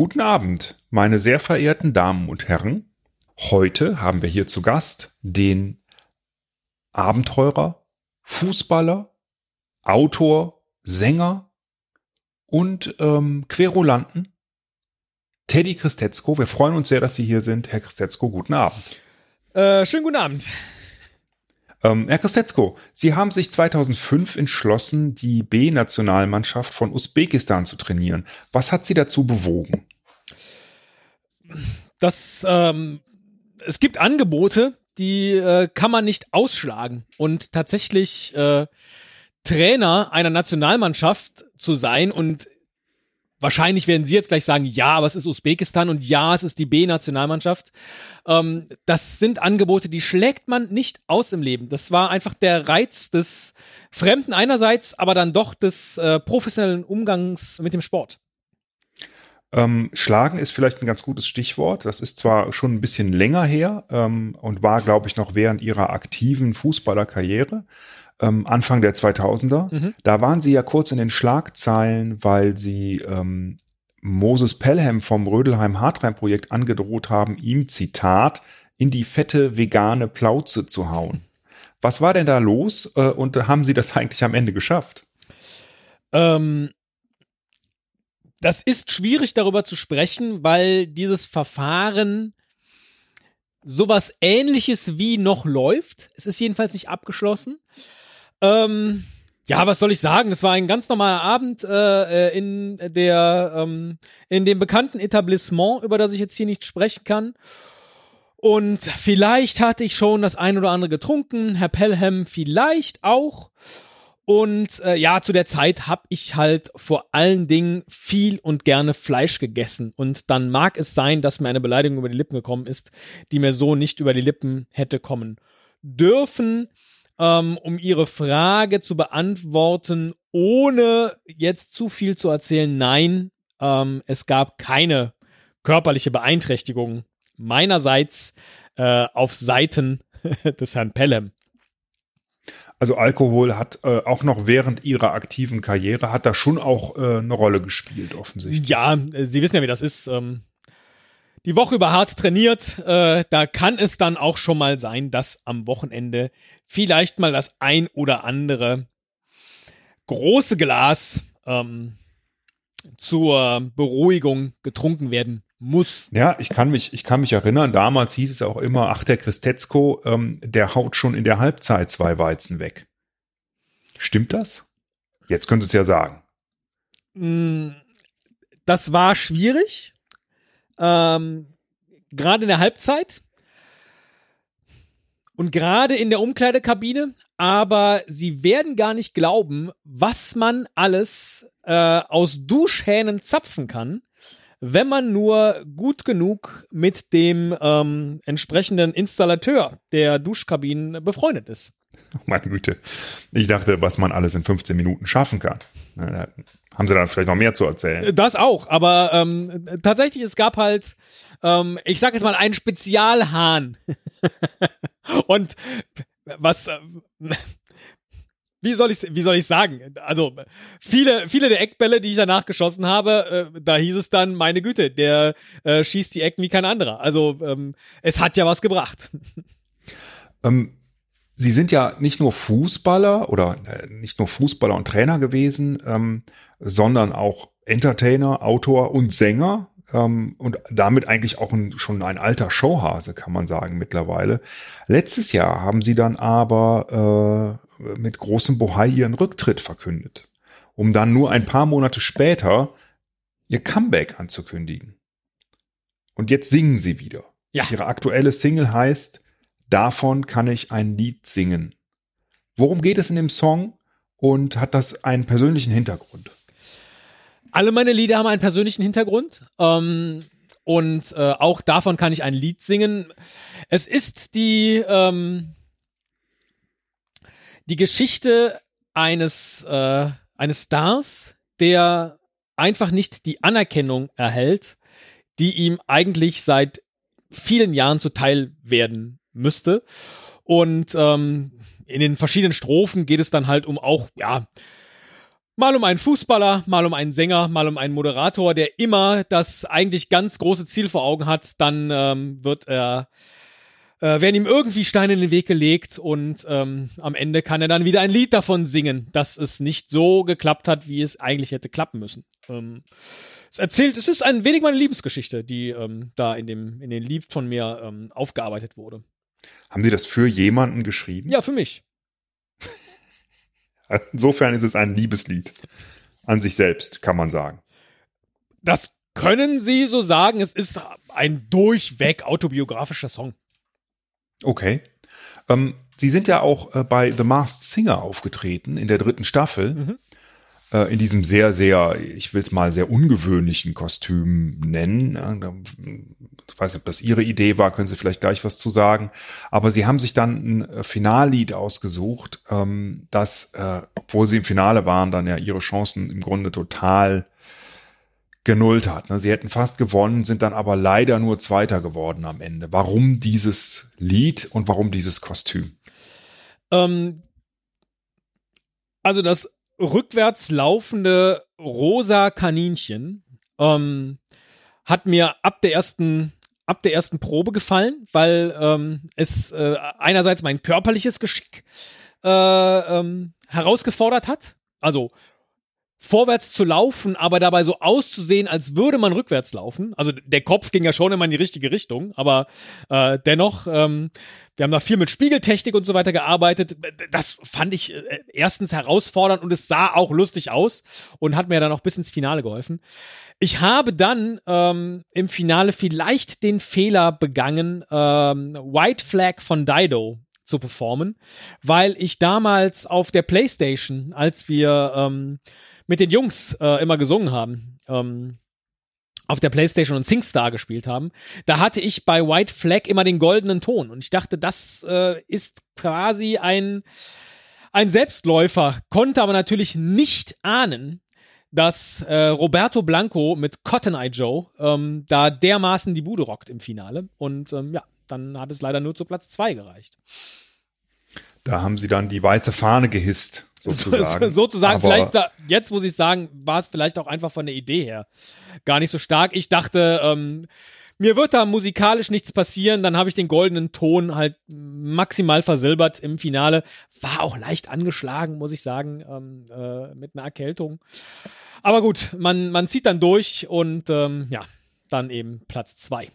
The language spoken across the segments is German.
Guten Abend, meine sehr verehrten Damen und Herren. Heute haben wir hier zu Gast den Abenteurer, Fußballer, Autor, Sänger und ähm, Querulanten Teddy Christetzko. Wir freuen uns sehr, dass Sie hier sind. Herr Christetzko, guten Abend. Äh, schönen guten Abend. Ähm, Herr Christetzko, Sie haben sich 2005 entschlossen, die B-Nationalmannschaft von Usbekistan zu trainieren. Was hat Sie dazu bewogen? Das, ähm, es gibt Angebote, die äh, kann man nicht ausschlagen. Und tatsächlich äh, Trainer einer Nationalmannschaft zu sein und Wahrscheinlich werden Sie jetzt gleich sagen, ja, aber es ist Usbekistan und ja, es ist die B-Nationalmannschaft. Ähm, das sind Angebote, die schlägt man nicht aus im Leben. Das war einfach der Reiz des Fremden einerseits, aber dann doch des äh, professionellen Umgangs mit dem Sport. Ähm, Schlagen ist vielleicht ein ganz gutes Stichwort. Das ist zwar schon ein bisschen länger her ähm, und war, glaube ich, noch während ihrer aktiven Fußballerkarriere ähm, Anfang der 2000er. Mhm. Da waren sie ja kurz in den Schlagzeilen, weil sie ähm, Moses Pelham vom Rödelheim-Hartheim-Projekt angedroht haben, ihm, Zitat, in die fette vegane Plauze zu hauen. Was war denn da los äh, und haben sie das eigentlich am Ende geschafft? Ähm, das ist schwierig darüber zu sprechen, weil dieses Verfahren sowas ähnliches wie noch läuft. Es ist jedenfalls nicht abgeschlossen. Ähm, ja, was soll ich sagen? Es war ein ganz normaler Abend äh, äh, in der ähm, in dem bekannten Etablissement, über das ich jetzt hier nicht sprechen kann. Und vielleicht hatte ich schon das ein oder andere getrunken, Herr Pelham vielleicht auch. Und äh, ja, zu der Zeit habe ich halt vor allen Dingen viel und gerne Fleisch gegessen. Und dann mag es sein, dass mir eine Beleidigung über die Lippen gekommen ist, die mir so nicht über die Lippen hätte kommen dürfen ähm, um ihre Frage zu beantworten, ohne jetzt zu viel zu erzählen. Nein, ähm, es gab keine körperliche Beeinträchtigung meinerseits äh, auf Seiten des Herrn Pelham. Also Alkohol hat äh, auch noch während ihrer aktiven Karriere hat da schon auch äh, eine Rolle gespielt offensichtlich. Ja, äh, Sie wissen ja, wie das ist. Ähm, die Woche über hart trainiert, äh, da kann es dann auch schon mal sein, dass am Wochenende vielleicht mal das ein oder andere große Glas ähm, zur Beruhigung getrunken werden muss. Ja, ich kann mich, ich kann mich erinnern, damals hieß es auch immer, ach, der Christetzko, ähm, der haut schon in der Halbzeit zwei Weizen weg. Stimmt das? Jetzt könntest du es ja sagen. Mm, das war schwierig. Ähm, gerade in der Halbzeit und gerade in der Umkleidekabine, aber sie werden gar nicht glauben, was man alles äh, aus Duschhähnen zapfen kann, wenn man nur gut genug mit dem ähm, entsprechenden Installateur der Duschkabinen befreundet ist. meine Güte. Ich dachte, was man alles in 15 Minuten schaffen kann. Da haben sie dann vielleicht noch mehr zu erzählen. Das auch, aber ähm, tatsächlich, es gab halt, ähm, ich sag jetzt mal, einen Spezialhahn. Und was, äh, wie soll ich wie soll ich sagen? Also viele viele der Eckbälle, die ich danach geschossen habe, äh, da hieß es dann meine Güte, der äh, schießt die Ecken wie kein anderer. Also ähm, es hat ja was gebracht. Ähm, Sie sind ja nicht nur Fußballer oder äh, nicht nur Fußballer und Trainer gewesen, ähm, sondern auch Entertainer, Autor und Sänger ähm, und damit eigentlich auch ein, schon ein alter Showhase, kann man sagen mittlerweile. Letztes Jahr haben Sie dann aber äh, mit großem Bohai Ihren Rücktritt verkündet, um dann nur ein paar Monate später Ihr Comeback anzukündigen. Und jetzt singen Sie wieder. Ja. Ihre aktuelle Single heißt Davon kann ich ein Lied singen. Worum geht es in dem Song und hat das einen persönlichen Hintergrund? Alle meine Lieder haben einen persönlichen Hintergrund. Ähm, und äh, auch davon kann ich ein Lied singen. Es ist die, ähm, die Geschichte eines, äh, eines Stars, der einfach nicht die Anerkennung erhält, die ihm eigentlich seit vielen Jahren zuteil werden müsste. Und ähm, in den verschiedenen Strophen geht es dann halt um auch, ja, Mal um einen Fußballer, mal um einen Sänger, mal um einen Moderator, der immer das eigentlich ganz große Ziel vor Augen hat, dann ähm, wird er äh, werden ihm irgendwie Steine in den Weg gelegt und ähm, am Ende kann er dann wieder ein Lied davon singen, dass es nicht so geklappt hat, wie es eigentlich hätte klappen müssen. Ähm, es erzählt, es ist ein wenig meine Liebesgeschichte, die ähm, da in dem in den Lied von mir ähm, aufgearbeitet wurde. Haben Sie das für jemanden geschrieben? Ja, für mich. Insofern ist es ein Liebeslied an sich selbst, kann man sagen. Das können Sie so sagen. Es ist ein durchweg autobiografischer Song. Okay. Ähm, Sie sind ja auch äh, bei The Masked Singer aufgetreten in der dritten Staffel. Mhm. Äh, in diesem sehr, sehr, ich will es mal sehr ungewöhnlichen Kostüm nennen. Ich weiß nicht, ob das Ihre Idee war, können Sie vielleicht gleich was zu sagen. Aber Sie haben sich dann ein äh, Finallied ausgesucht, ähm, das, äh, obwohl Sie im Finale waren, dann ja Ihre Chancen im Grunde total genullt hat. Ne? Sie hätten fast gewonnen, sind dann aber leider nur Zweiter geworden am Ende. Warum dieses Lied und warum dieses Kostüm? Ähm, also das rückwärts laufende rosa Kaninchen ähm, hat mir ab der ersten ab der ersten Probe gefallen, weil ähm, es äh, einerseits mein körperliches Geschick äh, ähm, herausgefordert hat. Also vorwärts zu laufen, aber dabei so auszusehen, als würde man rückwärts laufen. Also der Kopf ging ja schon immer in die richtige Richtung, aber äh, dennoch, ähm, wir haben da viel mit Spiegeltechnik und so weiter gearbeitet. Das fand ich äh, erstens herausfordernd und es sah auch lustig aus und hat mir dann auch bis ins Finale geholfen. Ich habe dann ähm, im Finale vielleicht den Fehler begangen, ähm, White Flag von Dido zu performen, weil ich damals auf der PlayStation, als wir ähm, mit den Jungs äh, immer gesungen haben. Ähm, auf der Playstation und SingStar gespielt haben, da hatte ich bei White Flag immer den goldenen Ton. Und ich dachte, das äh, ist quasi ein, ein Selbstläufer, konnte aber natürlich nicht ahnen, dass äh, Roberto Blanco mit Cotton Eye Joe ähm, da dermaßen die Bude rockt im Finale. Und ähm, ja, dann hat es leider nur zu Platz zwei gereicht. Da haben sie dann die weiße Fahne gehisst sozusagen. So, sozusagen, Aber vielleicht, da, jetzt muss ich sagen, war es vielleicht auch einfach von der Idee her gar nicht so stark. Ich dachte, ähm, mir wird da musikalisch nichts passieren, dann habe ich den goldenen Ton halt maximal versilbert im Finale. War auch leicht angeschlagen, muss ich sagen, ähm, äh, mit einer Erkältung. Aber gut, man, man zieht dann durch und ähm, ja, dann eben Platz zwei.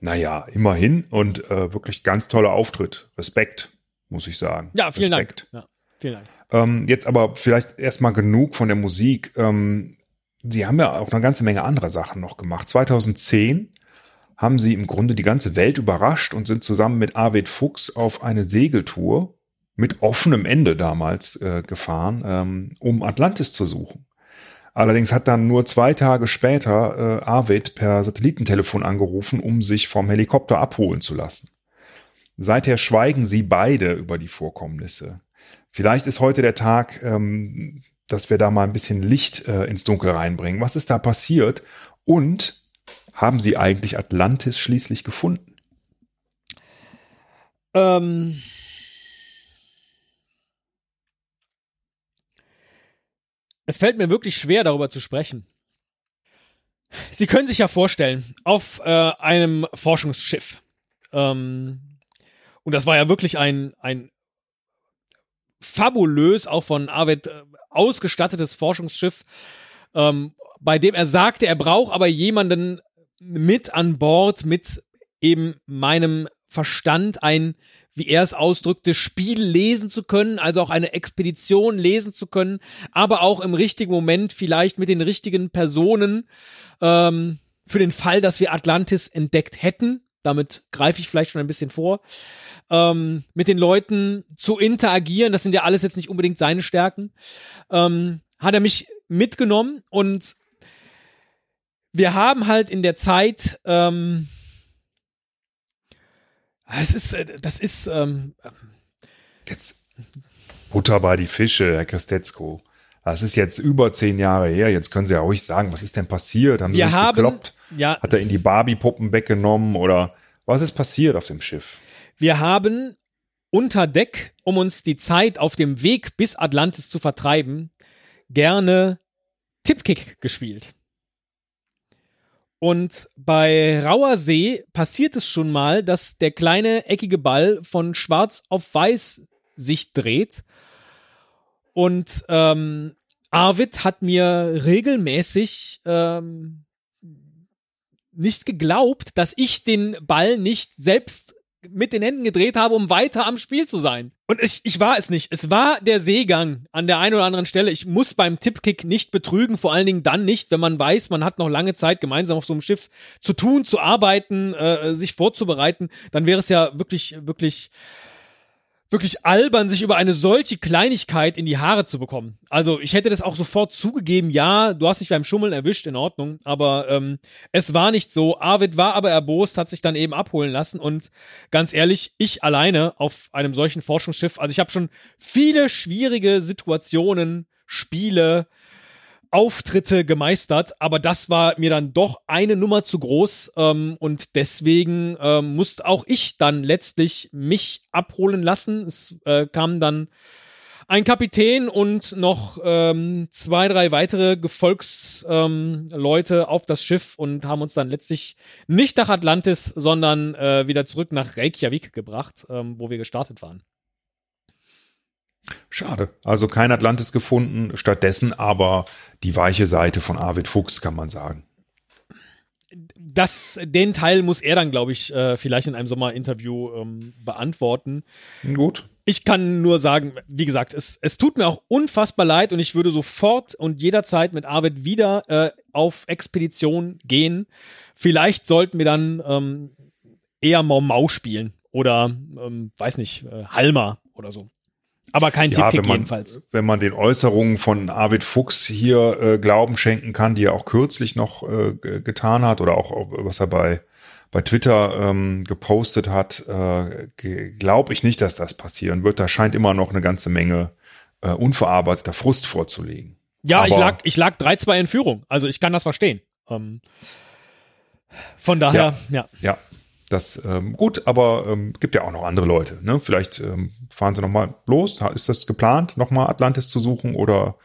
Naja, immerhin und äh, wirklich ganz toller Auftritt. Respekt, muss ich sagen. Ja, vielen Respekt. Dank. Ja, Dank. Ähm, jetzt aber vielleicht erstmal genug von der Musik. Ähm, Sie haben ja auch eine ganze Menge anderer Sachen noch gemacht. 2010 haben Sie im Grunde die ganze Welt überrascht und sind zusammen mit Arvid Fuchs auf eine Segeltour mit offenem Ende damals äh, gefahren, ähm, um Atlantis zu suchen. Allerdings hat dann nur zwei Tage später äh, Arvid per Satellitentelefon angerufen, um sich vom Helikopter abholen zu lassen. Seither schweigen sie beide über die Vorkommnisse. Vielleicht ist heute der Tag, ähm, dass wir da mal ein bisschen Licht äh, ins Dunkel reinbringen. Was ist da passiert? Und haben Sie eigentlich Atlantis schließlich gefunden? Ähm. Es fällt mir wirklich schwer, darüber zu sprechen. Sie können sich ja vorstellen, auf äh, einem Forschungsschiff. Ähm, und das war ja wirklich ein, ein fabulös, auch von Arvid äh, ausgestattetes Forschungsschiff, ähm, bei dem er sagte, er braucht aber jemanden mit an Bord, mit eben meinem Verstand, ein, wie er es ausdrückte, Spiel lesen zu können, also auch eine Expedition lesen zu können, aber auch im richtigen Moment vielleicht mit den richtigen Personen ähm, für den Fall, dass wir Atlantis entdeckt hätten. Damit greife ich vielleicht schon ein bisschen vor ähm, mit den Leuten zu interagieren. Das sind ja alles jetzt nicht unbedingt seine Stärken. Ähm, hat er mich mitgenommen und wir haben halt in der Zeit, ähm, es ist, äh, das ist, ähm, jetzt Butter bei die Fische, Herr Kastetzko. Das ist jetzt über zehn Jahre her. Jetzt können Sie ja ruhig sagen, was ist denn passiert? Haben Sie wir sich haben, gekloppt? Ja, Hat er in die Barbie-Puppen weggenommen oder was ist passiert auf dem Schiff? Wir haben unter Deck, um uns die Zeit auf dem Weg bis Atlantis zu vertreiben, gerne Tipkick gespielt. Und bei Rauer See passiert es schon mal, dass der kleine eckige Ball von schwarz auf weiß sich dreht. Und ähm, Arvid hat mir regelmäßig ähm, nicht geglaubt, dass ich den Ball nicht selbst mit den Händen gedreht habe, um weiter am Spiel zu sein. Und ich, ich war es nicht. Es war der Seegang an der einen oder anderen Stelle. Ich muss beim Tippkick nicht betrügen, vor allen Dingen dann nicht, wenn man weiß, man hat noch lange Zeit gemeinsam auf so einem Schiff zu tun, zu arbeiten, äh, sich vorzubereiten. Dann wäre es ja wirklich, wirklich wirklich albern, sich über eine solche Kleinigkeit in die Haare zu bekommen. Also ich hätte das auch sofort zugegeben, ja, du hast dich beim Schummeln erwischt, in Ordnung, aber ähm, es war nicht so. Arvid war aber erbost, hat sich dann eben abholen lassen und ganz ehrlich, ich alleine auf einem solchen Forschungsschiff, also ich habe schon viele schwierige Situationen, Spiele, Auftritte gemeistert, aber das war mir dann doch eine Nummer zu groß ähm, und deswegen ähm, musste auch ich dann letztlich mich abholen lassen. Es äh, kam dann ein Kapitän und noch ähm, zwei, drei weitere Gefolgsleute ähm, auf das Schiff und haben uns dann letztlich nicht nach Atlantis, sondern äh, wieder zurück nach Reykjavik gebracht, ähm, wo wir gestartet waren. Schade. Also kein Atlantis gefunden, stattdessen aber die weiche Seite von Arvid Fuchs, kann man sagen. Das, den Teil muss er dann, glaube ich, äh, vielleicht in einem Sommerinterview ähm, beantworten. Gut. Ich kann nur sagen, wie gesagt, es, es tut mir auch unfassbar leid und ich würde sofort und jederzeit mit Arvid wieder äh, auf Expedition gehen. Vielleicht sollten wir dann ähm, eher Mau Mau spielen oder, ähm, weiß nicht, äh, Halma oder so. Aber kein ja, Tippkick jedenfalls. Wenn man den Äußerungen von Arvid Fuchs hier äh, Glauben schenken kann, die er auch kürzlich noch äh, getan hat oder auch was er bei, bei Twitter ähm, gepostet hat, äh, glaube ich nicht, dass das passieren wird. Da scheint immer noch eine ganze Menge äh, unverarbeiteter Frust vorzulegen. Ja, Aber, ich lag, ich lag 3-2 in Führung. Also ich kann das verstehen. Ähm, von daher, ja. Ja, ja das ähm, gut, aber ähm, gibt ja auch noch andere Leute. Ne? Vielleicht ähm, fahren sie noch mal los. Ist das geplant, noch mal Atlantis zu suchen oder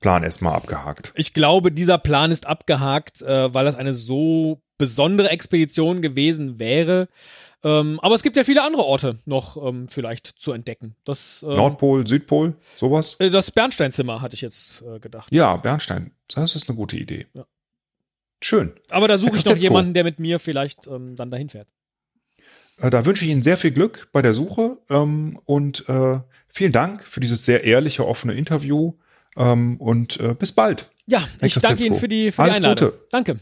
Plan erstmal abgehakt? Ich glaube, dieser Plan ist abgehakt, äh, weil das eine so besondere Expedition gewesen wäre. Ähm, aber es gibt ja viele andere Orte noch ähm, vielleicht zu entdecken. Das, ähm, Nordpol, Südpol, sowas? Äh, das Bernsteinzimmer hatte ich jetzt äh, gedacht. Ja, Bernstein. Das ist eine gute Idee. Ja. Schön. Aber da suche ich noch jemanden, der mit mir vielleicht ähm, dann dahin fährt. Äh, da wünsche ich Ihnen sehr viel Glück bei der Suche ähm, und äh, vielen Dank für dieses sehr ehrliche, offene Interview ähm, und äh, bis bald. Ja, ich danke Ihnen für die, für die Einladung. Gute. Danke.